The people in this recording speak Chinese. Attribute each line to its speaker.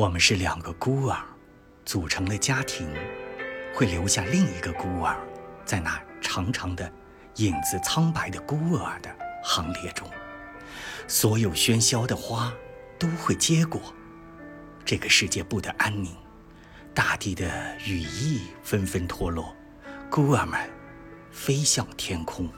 Speaker 1: 我们是两个孤儿组成了家庭会留下另一个孤儿在那长长的影子苍白的孤儿的行列中。所有喧嚣的花都会结果这个世界不得安宁大地的羽翼纷纷脱落孤儿们飞向天空。